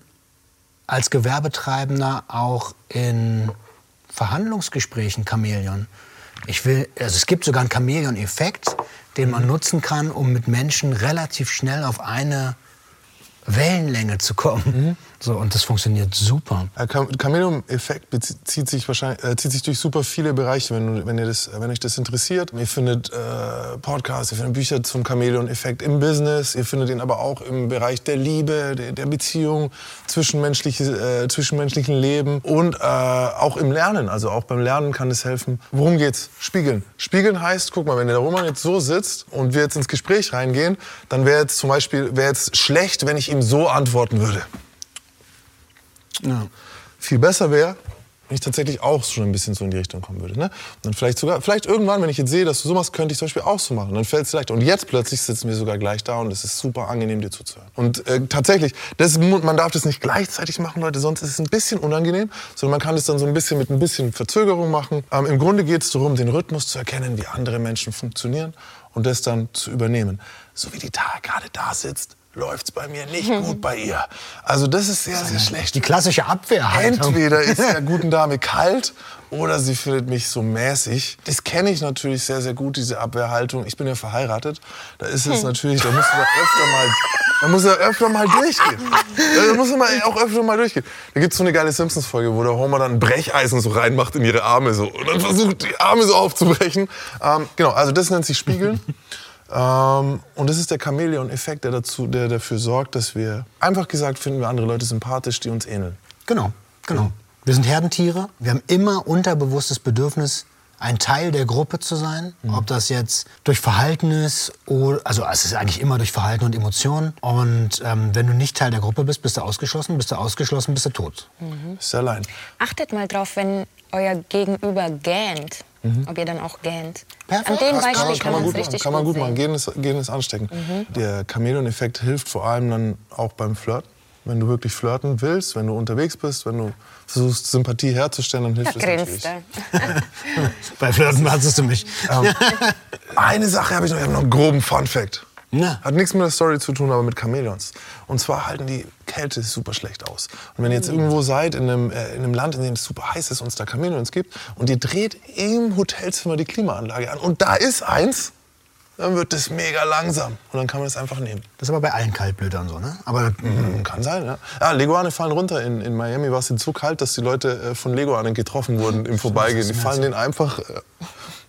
als Gewerbetreibender auch in Verhandlungsgesprächen Chamäleon. Ich will, also es gibt sogar einen Chamäleon-Effekt, den man nutzen kann, um mit Menschen relativ schnell auf eine Wellenlänge zu kommen. So, und das funktioniert super.
Der Cham- Chamäleon-Effekt bezieht sich äh, zieht sich durch super viele Bereiche, wenn, wenn, ihr das, wenn euch das interessiert. Ihr findet äh, Podcasts, ihr findet Bücher zum Chamäleon-Effekt im Business, ihr findet ihn aber auch im Bereich der Liebe, der, der Beziehung, zwischenmenschliche, äh, zwischenmenschlichen Leben und äh, auch im Lernen. Also auch beim Lernen kann es helfen. Worum geht's? Spiegeln. Spiegeln heißt, guck mal, wenn der Roman jetzt so sitzt und wir jetzt ins Gespräch reingehen, dann wäre jetzt zum Beispiel jetzt schlecht, wenn ich ihm so antworten würde.
Ja.
Viel besser wäre, wenn ich tatsächlich auch schon ein bisschen so in die Richtung kommen würde. Ne? Und dann vielleicht sogar, vielleicht irgendwann, wenn ich jetzt sehe, dass du so machst, könnte ich zum Beispiel auch so machen. Dann fällt es leichter. Und jetzt plötzlich sitzen wir sogar gleich da und es ist super angenehm, dir zuzuhören. Und äh, tatsächlich, das, man darf das nicht gleichzeitig machen, Leute, sonst ist es ein bisschen unangenehm, sondern man kann es dann so ein bisschen mit ein bisschen Verzögerung machen. Ähm, Im Grunde geht es darum, den Rhythmus zu erkennen, wie andere Menschen funktionieren und das dann zu übernehmen. So wie die Tara gerade da sitzt, läuft es bei mir nicht gut bei ihr. Also das ist sehr, sehr schlecht.
Die klassische Abwehrhaltung.
Entweder ist der guten Dame kalt oder sie findet mich so mäßig. Das kenne ich natürlich sehr, sehr gut, diese Abwehrhaltung. Ich bin ja verheiratet. Da ist es natürlich, da du da öfter mal Da muss er öfter mal durchgehen. Da muss er mal auch öfter mal durchgehen. Da gibt es so eine geile Simpsons-Folge, wo der Homer dann ein Brecheisen so reinmacht in ihre Arme so und dann versucht, die Arme so aufzubrechen. Ähm, genau, also das nennt sich Spiegeln. Ähm, und das ist der Chamäleon-Effekt, der, dazu, der dafür sorgt, dass wir, einfach gesagt, finden wir andere Leute sympathisch, die uns ähneln.
Genau, genau. Wir sind Herdentiere. Wir haben immer unterbewusstes Bedürfnis, ein Teil der Gruppe zu sein. Ob das jetzt durch Verhalten ist, oder, also es ist eigentlich immer durch Verhalten und Emotionen. Und ähm, wenn du nicht Teil der Gruppe bist, bist du ausgeschlossen. Bist du ausgeschlossen, bist du tot.
Ist allein.
Achtet mal drauf, wenn euer Gegenüber gähnt, ob ihr dann auch gähnt.
Perfekt.
An dem
Das
Kann
Beispiel
man,
kann man es
gut machen.
richtig
Kann man gut
sehen.
machen. Gehen ist, gehen ist ansteckend. Der Chamäleon-Effekt hilft vor allem dann auch beim Flirten. Wenn du wirklich flirten willst, wenn du unterwegs bist, wenn du versuchst, Sympathie herzustellen, dann hilft
Da
es
grinst
natürlich.
Bei Flirten wartest du mich.
Eine Sache habe ich noch, ich habe noch einen groben Fun-Fact.
Na.
Hat nichts mit der Story zu tun, aber mit Chamäleons. Und zwar halten die Kälte super schlecht aus. Und wenn ihr jetzt irgendwo seid, in einem, äh, in einem Land, in dem es super heiß ist und es da Chamäleons gibt, und ihr dreht im Hotelzimmer die Klimaanlage an und da ist eins, dann wird das mega langsam. Und dann kann man es einfach nehmen.
Das ist aber bei allen Kaltblütern so, ne? Aber
Mhm, Kann sein, ja. Ah, Leguane fallen runter. In, in Miami war es so kalt, dass die Leute äh, von Leguanen getroffen wurden im Vorbeigehen. Die fallen denen einfach. Äh,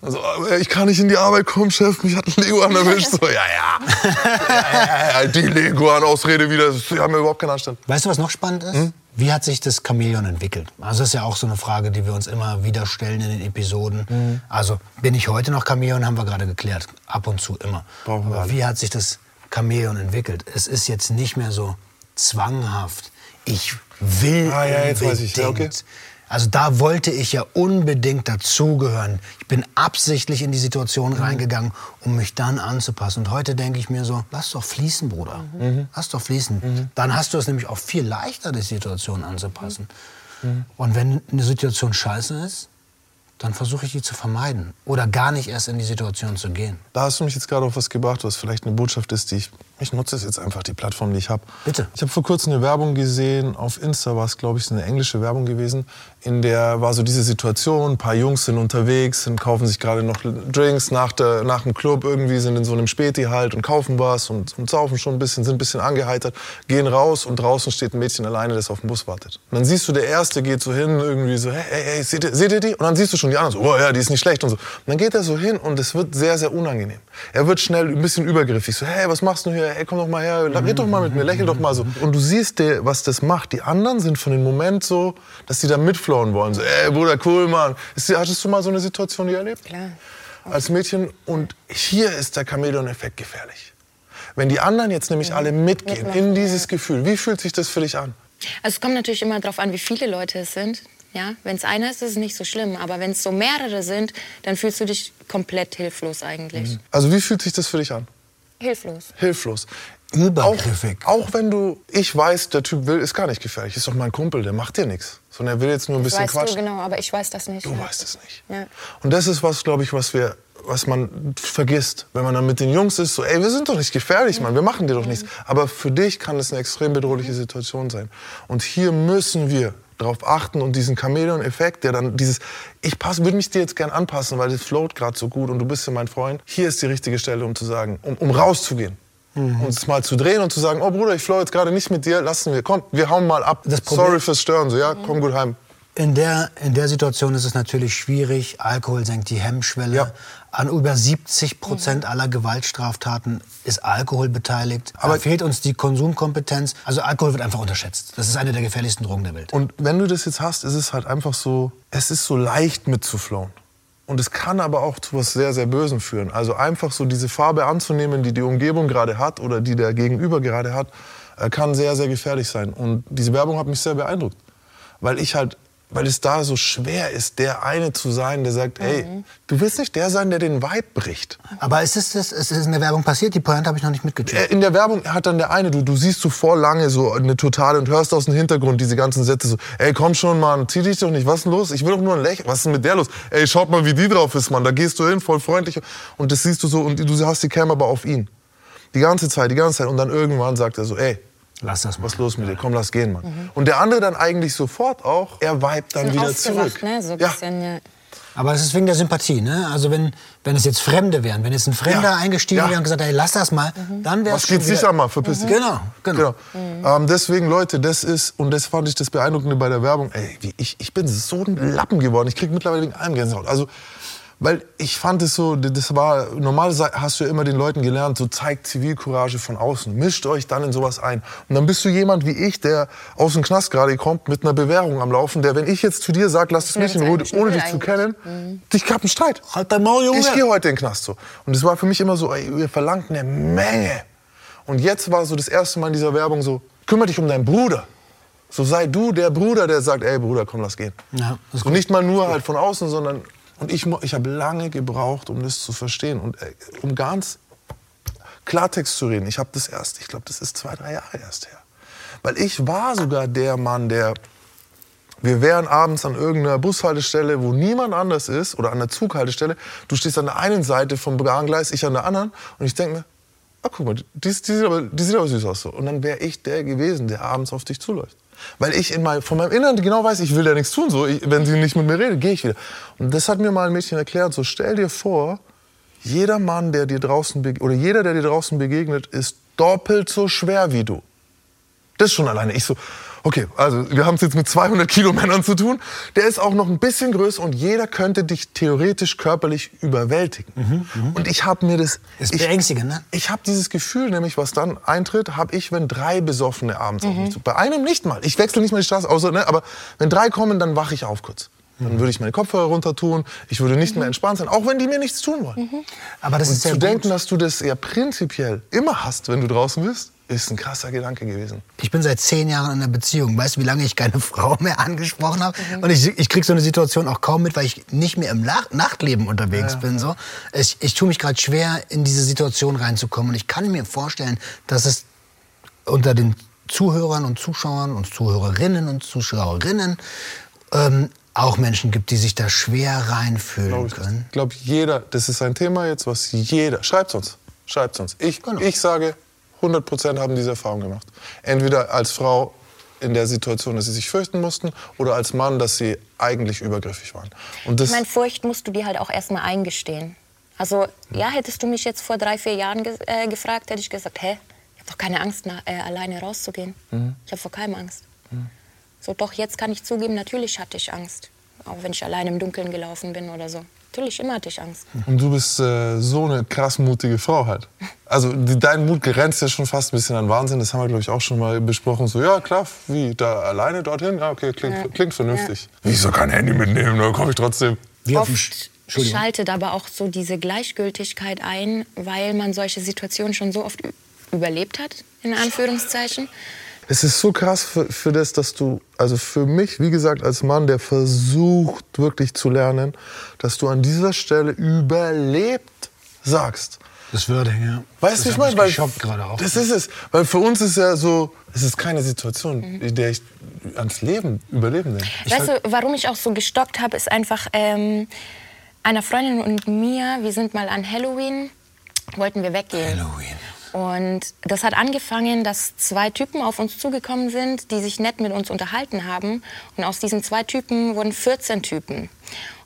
also, äh, ich kann nicht in die Arbeit kommen, Chef, mich hat ein Leguan erwischt. So, ja, ja. ja, ja, ja die Leguan-Ausrede wieder. Die haben ja überhaupt keinen Anstand.
Weißt du, was noch spannend ist? Wie hat sich das Chamäleon entwickelt? Also das ist ja auch so eine Frage, die wir uns immer wieder stellen in den Episoden. Also bin ich heute noch Chamäleon, haben wir gerade geklärt. Ab und zu immer.
Brauchen
Aber wie hat sich das Chamäleon entwickelt? Es ist jetzt nicht mehr so zwanghaft. Ich will
Ah, ja, jetzt weiß ich. Ja, okay.
Also da wollte ich ja unbedingt dazugehören. Ich bin absichtlich in die Situation
Mhm.
reingegangen, um mich dann anzupassen. Und heute denke ich mir so, lass doch fließen, Bruder.
Mhm.
Lass doch fließen. Dann hast du es nämlich auch viel leichter, die Situation anzupassen.
Mhm.
Und wenn eine Situation scheiße ist, dann versuche ich die zu vermeiden. Oder gar nicht erst in die Situation zu gehen.
Da hast du mich jetzt gerade auf was gebracht, was vielleicht eine Botschaft ist, die ich. Ich nutze es jetzt einfach, die Plattform, die ich habe.
Bitte.
Ich habe vor kurzem eine Werbung gesehen, auf Insta war es, glaube ich, eine englische Werbung gewesen, in der war so diese Situation, ein paar Jungs sind unterwegs, sind, kaufen sich gerade noch Drinks nach, der, nach dem Club, irgendwie sind in so einem Späti halt und kaufen was und, und saufen schon ein bisschen, sind ein bisschen angeheitert, gehen raus und draußen steht ein Mädchen alleine, das auf den Bus wartet. Und dann siehst du, der Erste geht so hin, irgendwie so, hey, hey, hey seht, ihr, seht ihr die? Und dann siehst du schon die anderen so, oh ja, die ist nicht schlecht und so. Und dann geht er so hin und es wird sehr, sehr unangenehm. Er wird schnell ein bisschen übergriffig, so, hey, was machst du hier? Hey, komm doch mal her, red doch mal mit mir, lächel doch mal so. Und du siehst, dir, was das macht. Die anderen sind von dem Moment so, dass sie da mitflowen wollen. So, ey, Bruder, cool, Mann. Ist, hattest du mal so eine Situation, die erlebt?
Klar.
als Mädchen. Und hier ist der Chamäleon-Effekt gefährlich. Wenn die anderen jetzt nämlich alle mitgehen in dieses Gefühl, wie fühlt sich das für dich an?
Also es kommt natürlich immer darauf an, wie viele Leute es sind. Ja, wenn es einer ist, ist es nicht so schlimm. Aber wenn es so mehrere sind, dann fühlst du dich komplett hilflos eigentlich.
Also wie fühlt sich das für dich an?
Hilflos.
Hilflos.
Übergriffig.
Auch, auch wenn du, ich weiß, der Typ will, ist gar nicht gefährlich. Ist doch mein Kumpel, der macht dir nichts. Sondern er will jetzt nur ein
Das
bisschen
weißt
quatschen.
du genau, aber ich weiß das nicht.
Du
ja.
weißt es nicht.
Ja.
Und das ist was, glaube ich, was wir, was man vergisst, wenn man dann mit den Jungs ist, so, ey, wir sind doch nicht gefährlich, Mann, wir machen dir doch nichts. Aber für dich kann es eine extrem bedrohliche Situation sein. Und hier müssen wir darauf achten und diesen Chamäleon-Effekt, der dann dieses, ich passe, würde mich dir jetzt gern anpassen, weil das float gerade so gut und du bist ja mein Freund. Hier ist die richtige Stelle, um zu sagen, um, um rauszugehen. Uns mal zu drehen und zu sagen, oh Bruder, ich flow jetzt gerade nicht mit dir, lassen wir, komm, wir hauen mal ab.
Das Problem-
Sorry fürs Stören, so, ja, komm gut heim.
In der, in der Situation ist es natürlich schwierig. Alkohol senkt die Hemmschwelle.
Ja.
An über 70 Prozent aller Gewaltstraftaten ist Alkohol beteiligt. Aber
Aber-
fehlt uns die Konsumkompetenz. Also Alkohol wird einfach unterschätzt. Das ist eine der gefährlichsten Drogen der Welt.
Und wenn du das jetzt hast, ist es halt einfach so, es ist so leicht mitzuflowen. Und es kann aber auch zu was sehr, sehr Bösem führen. Also einfach so diese Farbe anzunehmen, die die Umgebung gerade hat oder die der Gegenüber gerade hat, äh, kann sehr, sehr gefährlich sein. Und diese Werbung hat mich sehr beeindruckt. Weil ich halt, weil es da so schwer ist, der eine zu sein, der sagt, ey, du willst nicht der sein, der den Vibe bricht.
Aber ist es, ist es in der Werbung passiert? Die Pointe habe ich noch nicht mitgecheckt.
Äh, In der Werbung hat dann der eine, du, du siehst so vor lange so eine totale und hörst aus dem Hintergrund diese ganzen Sätze so, ey, komm schon, Mann, zieh dich doch nicht, was ist denn los? Ich will doch nur ein Lächeln, was ist denn mit der los? Ey, schaut mal, wie die drauf ist, Mann, da gehst du hin, voll freundlich und das siehst du so und du hast die Cam aber auf ihn. Die ganze Zeit, die ganze Zeit und dann irgendwann sagt er so, ey,
Lass das mal.
was ist los mit dir? Komm, lass gehen, Mann. Und der andere dann eigentlich sofort auch, er vibet dann wieder zurück.
ne? So
ja.
bisschen, ja.
Aber es ist wegen der Sympathie, ne? Also wenn, wenn es jetzt Fremde wären, wenn jetzt ein Fremder
Ja.
eingestiegen
Ja.
wäre und gesagt, hey, lass das mal, dann wäre es
Was geht sich an, mal, verpiss dich.
Genau, genau.
Genau. Ähm, deswegen, Leute, das ist, und das fand ich das Beeindruckende bei der Werbung, ey, wie ich, ich bin so ein Lappen geworden. Ich krieg mittlerweile wegen allem Gänsehaut. Also, weil ich fand es so, das war, normal hast du ja immer den Leuten gelernt, so zeigt Zivilcourage von außen, mischt euch dann in sowas ein. Und dann bist du jemand wie ich, der aus dem Knast gerade kommt, mit einer Bewährung am Laufen, der, wenn ich jetzt zu dir sage, lass es mich in Ruhe, ohne dich zu kennen, dich gab einen Streit.
Halt dein Maul, Junge.
Ich gehe heute in den Knast so. Und es war für mich immer so, ey, ihr verlangt eine Menge. Und jetzt war so das erste Mal in dieser Werbung so, kümmere dich um deinen Bruder. So sei du der Bruder, der sagt, ey Bruder, komm, lass gehen.
Ja, das ist
und nicht mal nur halt von außen, sondern und ich, ich habe lange gebraucht, um das zu verstehen und äh, um ganz Klartext zu reden. Ich habe das erst, ich glaube, das ist zwei, drei Jahre erst her. Weil ich war sogar der Mann, der wir wären abends an irgendeiner Bushaltestelle, wo niemand anders ist, oder an der Zughaltestelle. Du stehst an der einen Seite vom Bahngleis, ich an der anderen. Und ich denke mir, ah, guck mal, die, die, sieht aber, die sieht aber süß aus. So. Und dann wäre ich der gewesen, der abends auf dich zuläuft. Weil ich in mein, von meinem Inneren genau weiß, ich will da nichts tun. So. Ich, wenn sie nicht mit mir redet, gehe ich wieder. Und das hat mir mal ein Mädchen erklärt. So, stell dir vor, jeder Mann, der dir draußen oder jeder, der dir draußen begegnet, ist doppelt so schwer wie du. Das schon alleine. Ich so, okay, also wir haben es jetzt mit 200 Kilo Männern zu tun. Der ist auch noch ein bisschen größer und jeder könnte dich theoretisch körperlich überwältigen. Und ich habe mir das...
Ist
ich,
beängstigend, ne?
Ich habe dieses Gefühl, nämlich was dann eintritt, habe ich, wenn drei Besoffene abends auf mich zu. Bei einem nicht mal. Ich wechsle nicht mal die Straße, außer, ne, aber wenn drei kommen, dann wache ich auf kurz. Dann würde ich meine Kopfhörer runter tun. Ich würde nicht mehr entspannt sein, auch wenn die mir nichts tun wollen.
Aber das
Und
ist ja
zu denken, dass du das ja prinzipiell immer hast, wenn du draußen bist, ist ein krasser Gedanke gewesen.
Ich bin seit zehn Jahren in einer Beziehung. Weißt du, wie lange ich keine Frau mehr angesprochen habe? Und ich, ich kriege so eine Situation auch kaum mit, weil ich nicht mehr im Nach Nachtleben unterwegs bin. So. Ich, ich tue mich gerade schwer, in diese Situation reinzukommen. Und ich kann mir vorstellen, dass es unter den Zuhörern und Zuschauern und Zuhörerinnen und Zuschauerinnen ähm, auch Menschen gibt, die sich da schwer reinfühlen
Glaub ich
können.
Ich glaube, jeder, das ist ein Thema jetzt, was jeder, schreibt uns, schreibt uns. Ich,
Genau.
ich sage, 100 Prozent haben diese Erfahrung gemacht. Entweder als Frau in der Situation, dass sie sich fürchten mussten, oder als Mann, dass sie eigentlich übergriffig waren. Und das,
Ich meine, Furcht musst du dir halt auch erstmal eingestehen. Also, ja, hättest du mich jetzt vor drei, vier Jahren ge äh, gefragt, hätte ich gesagt, hä, ich habe doch keine Angst, na, äh, alleine rauszugehen. Ich habe vor keinem Angst. So, doch, jetzt kann ich zugeben, natürlich hatte ich Angst. Auch wenn ich alleine im Dunkeln gelaufen bin oder so. Natürlich, immer hatte ich Angst.
und du bist äh, so eine krass mutige Frau halt. Also die, dein Mut grenzt ja schon fast ein bisschen an Wahnsinn. Das haben wir, glaube ich, auch schon mal besprochen. So, ja, klar, wie, da alleine dorthin? Ja, okay, klingt, klingt vernünftig. Wieso kein Handy mitnehmen? Da komme ich trotzdem.
Wie auf
Oft
Sch- Entschuldigung.
schaltet aber auch so diese Gleichgültigkeit ein, weil man solche Situationen schon so oft überlebt hat, in Anführungszeichen.
Es ist so krass für, für das, dass du, also für mich, wie gesagt, als Mann, der versucht wirklich zu lernen, dass du an dieser Stelle überlebt sagst.
Das würde, ja.
Weißt du, ich meine, weil
geschockt gerade auch.
das ist es, weil für uns ist ja so, es ist keine Situation, in der ich ans Leben überleben denke. Ich
Weißt du, warum ich auch so gestockt habe, ist einfach ähm, einer Freundin und mir, wir sind mal an Halloween, wollten wir weggehen.
Halloween.
Und das hat angefangen, dass zwei Typen auf uns zugekommen sind, die sich nett mit uns unterhalten haben. Und aus diesen zwei Typen wurden 14 Typen.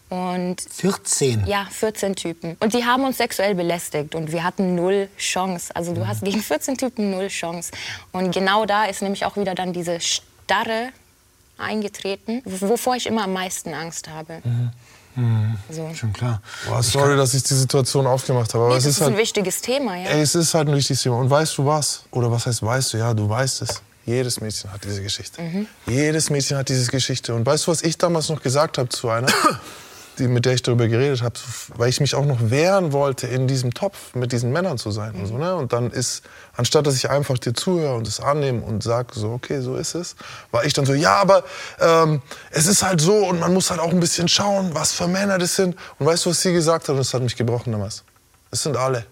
Und
14.
ja, 14 Typen. Und die haben uns sexuell belästigt und wir hatten null Chance. Also du hast gegen 14 Typen null Chance. Und genau da ist nämlich auch wieder dann diese Starre eingetreten, wovor ich immer am meisten Angst habe. So.
Schon klar.
Boah, sorry, dass ich die Situation aufgemacht habe, aber
Nee,
es ist
ist ein
halt,
wichtiges Thema, ja.
ey, es ist halt ein wichtiges Thema. Und weißt du was? Oder was heißt weißt du? Ja, du weißt es. Jedes Mädchen hat diese Geschichte. Jedes Mädchen hat diese Geschichte. Und weißt du, was ich damals noch gesagt habe zu einer, die, mit der ich darüber geredet habe, so, weil ich mich auch noch wehren wollte, in diesem Topf mit diesen Männern zu sein. Und, so, ne? und dann ist, anstatt dass ich einfach dir zuhöre und es annehme und sage, so, okay, so ist es, war ich dann so, ja, aber ähm, es ist halt so und man muss halt auch ein bisschen schauen, was für Männer das sind. Und weißt du, was sie gesagt hat? Und das hat mich gebrochen damals. Es sind alle.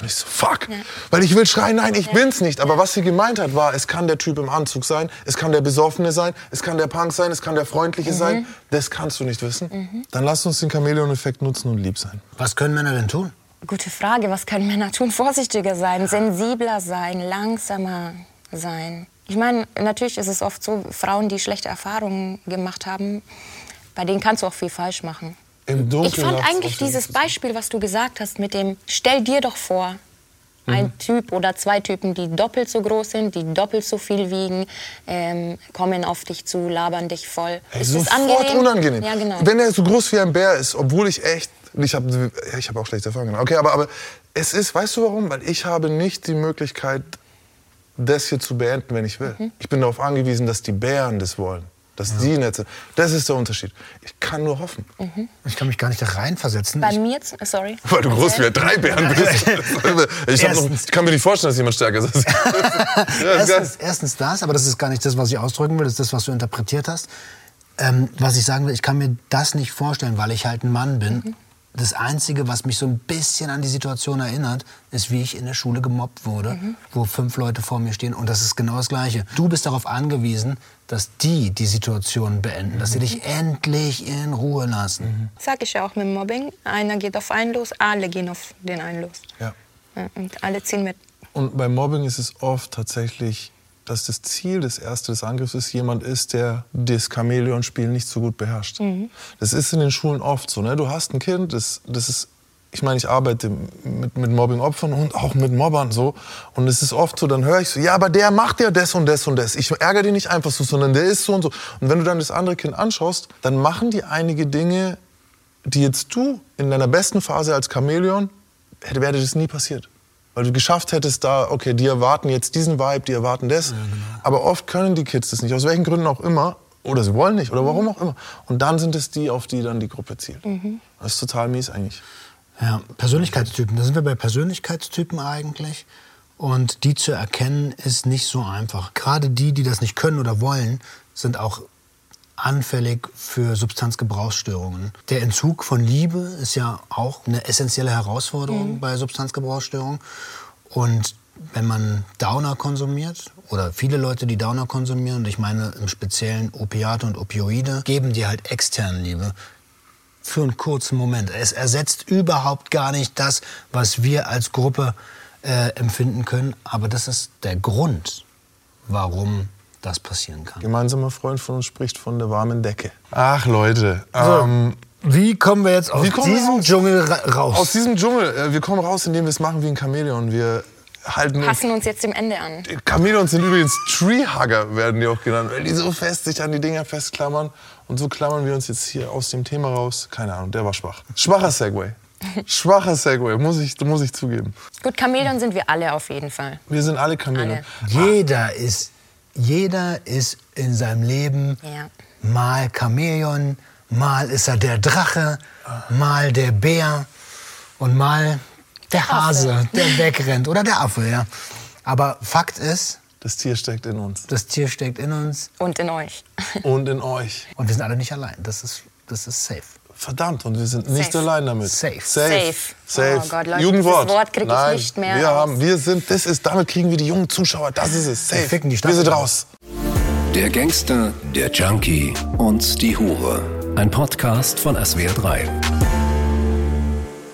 Und ich so, fuck. Weil ich will schreien, nein, ich bin's nicht. Aber was sie gemeint hat, war, es kann der Typ im Anzug sein, es kann der Besoffene sein, es kann der Punk sein, es kann der Freundliche sein. Das kannst du nicht wissen. Dann lass uns den Chamäleon-Effekt nutzen und lieb sein.
Was können Männer denn tun?
Gute Frage. Was können Männer tun? Vorsichtiger sein, sensibler sein, langsamer sein. Ich meine, natürlich ist es oft so, Frauen, die schlechte Erfahrungen gemacht haben, bei denen kannst du auch viel falsch machen.
Im Dunkeln
Ich fand eigentlich dieses. Beispiel, was du gesagt hast, mit dem, stell dir doch vor, ein
Mhm.
Typ oder zwei Typen, die doppelt so groß sind, die doppelt so viel wiegen, ähm, kommen auf dich zu, labern dich voll.
Ey,
Ist
sofort
angenehm?
unangenehm.
Ja, genau.
Wenn er so groß wie ein Bär ist, obwohl ich echt, ich habe ich hab auch schlechte Erfahrungen gemacht. Okay, aber, aber es ist, weißt du warum? Weil ich habe nicht die Möglichkeit, das hier zu beenden, wenn ich will.
Mhm.
Ich bin darauf angewiesen, dass die Bären das wollen. Dass die Netze. Das ist der Unterschied. Ich kann nur hoffen.
Ich kann mich gar nicht da reinversetzen.
Bei
Ich,
mir, äh, sorry.
Weil du groß wie ein drei Bären bist. Ich, noch, ich kann mir nicht vorstellen, dass jemand stärker ist. ja,
erstens, erstens das, aber das ist gar nicht das, was ich ausdrücken will, das ist das, was du interpretiert hast. Ähm, was ich sagen will, ich kann mir das nicht vorstellen, weil ich halt ein Mann bin. Das Einzige, was mich so ein bisschen an die Situation erinnert, ist, wie ich in der Schule gemobbt wurde, wo fünf Leute vor mir stehen. Und das ist genau das Gleiche. Du bist darauf angewiesen, dass die die Situation beenden, dass sie dich endlich in Ruhe lassen.
Sag ich ja auch mit Mobbing. Einer geht auf einen los, alle gehen auf den einen los.
Ja.
Und alle ziehen mit.
Und beim Mobbing ist es oft tatsächlich, dass das Ziel des ersten des Angriffs ist, jemand ist, der das Chamäleon-Spiel nicht so gut beherrscht. Das ist in den Schulen oft so. Ne? Du hast ein Kind, das, das ist, ich meine, ich arbeite mit, mit Mobbing-Opfern und auch mit Mobbern so. Und es ist oft so, dann höre ich so, ja, aber der macht ja das und das und das. Ich ärgere den nicht einfach so, sondern der ist so und so. Und wenn du dann das andere Kind anschaust, dann machen die einige Dinge, die jetzt du in deiner besten Phase als Chamäleon, hätte, wäre das nie passiert. Weil du geschafft hättest da, okay, die erwarten jetzt diesen Vibe, die erwarten das. Aber oft können die Kids das nicht, aus welchen Gründen auch immer. Oder sie wollen nicht, oder warum auch immer. Und dann sind es die, auf die dann die Gruppe zielt. Das ist total mies eigentlich.
Ja, Persönlichkeitstypen. Da sind wir bei Persönlichkeitstypen eigentlich. Und die zu erkennen, ist nicht so einfach. Gerade die, die das nicht können oder wollen, sind auch anfällig für Substanzgebrauchsstörungen. Der Entzug von Liebe ist ja auch eine essentielle Herausforderung bei Substanzgebrauchsstörungen. Und wenn man Downer konsumiert, oder viele Leute, die Downer konsumieren, und ich meine im Speziellen Opiate und Opioide, geben dir halt externe Liebe für einen kurzen Moment. Es ersetzt überhaupt gar nicht das, was wir als Gruppe äh, empfinden können. Aber das ist der Grund, warum das passieren kann.
Gemeinsamer Freund von uns spricht von der warmen Decke. Ach Leute, ähm,
Wie kommen wir jetzt aus diesem
raus?
Dschungel ra raus?
aus diesem Dschungel, äh, wir kommen raus, indem wir es machen wie ein Chamäleon. Wir halten
Passen uns jetzt dem Ende an.
Chamäleons sind übrigens Treehugger, werden die auch genannt, weil die so fest sich an die Dinger festklammern. Und so klammern wir uns jetzt hier aus dem Thema raus. Keine Ahnung, der war schwach. Schwacher Segway. Schwacher Segway, muss ich, muss ich zugeben.
Gut, Chamäleon sind wir alle auf jeden Fall.
Wir sind alle Chamäleon.
Alle.
Jeder ist, jeder ist in seinem Leben
Ja.
mal Chamäleon, mal ist er der Drache, mal der Bär und mal der Hase, der wegrennt oder der Affe, ja. Aber Fakt ist,
Das Tier steckt in uns.
das Tier steckt in uns
Und in euch.
Und in euch.
und wir sind alle nicht allein. Das ist, das ist safe.
Verdammt, und wir sind nicht
Safe.
allein damit.
Safe.
Safe.
Safe.
Safe.
Oh Gott, Leute,
Jugendwort.
dieses Wort krieg ich
Nein,
nicht mehr
Wir,
raus.
haben, wir sind, das ist, damit kriegen wir die jungen Zuschauer. Das ist es. Safe.
ficken die Stadt
wir sind
raus.
raus.
Der Gangster, der Junkie und die Hure. Ein Podcast von SWR3.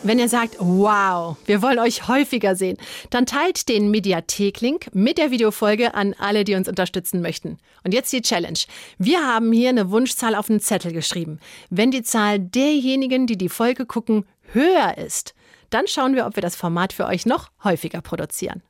Wenn ihr sagt, wow, wir wollen euch häufiger sehen, dann teilt den Mediathek-Link mit der Videofolge an alle, die uns unterstützen möchten. Und jetzt die Challenge. Wir haben hier eine Wunschzahl auf den Zettel geschrieben. Wenn die Zahl derjenigen, die die Folge gucken, höher ist, dann schauen wir, ob wir das Format für euch noch häufiger produzieren.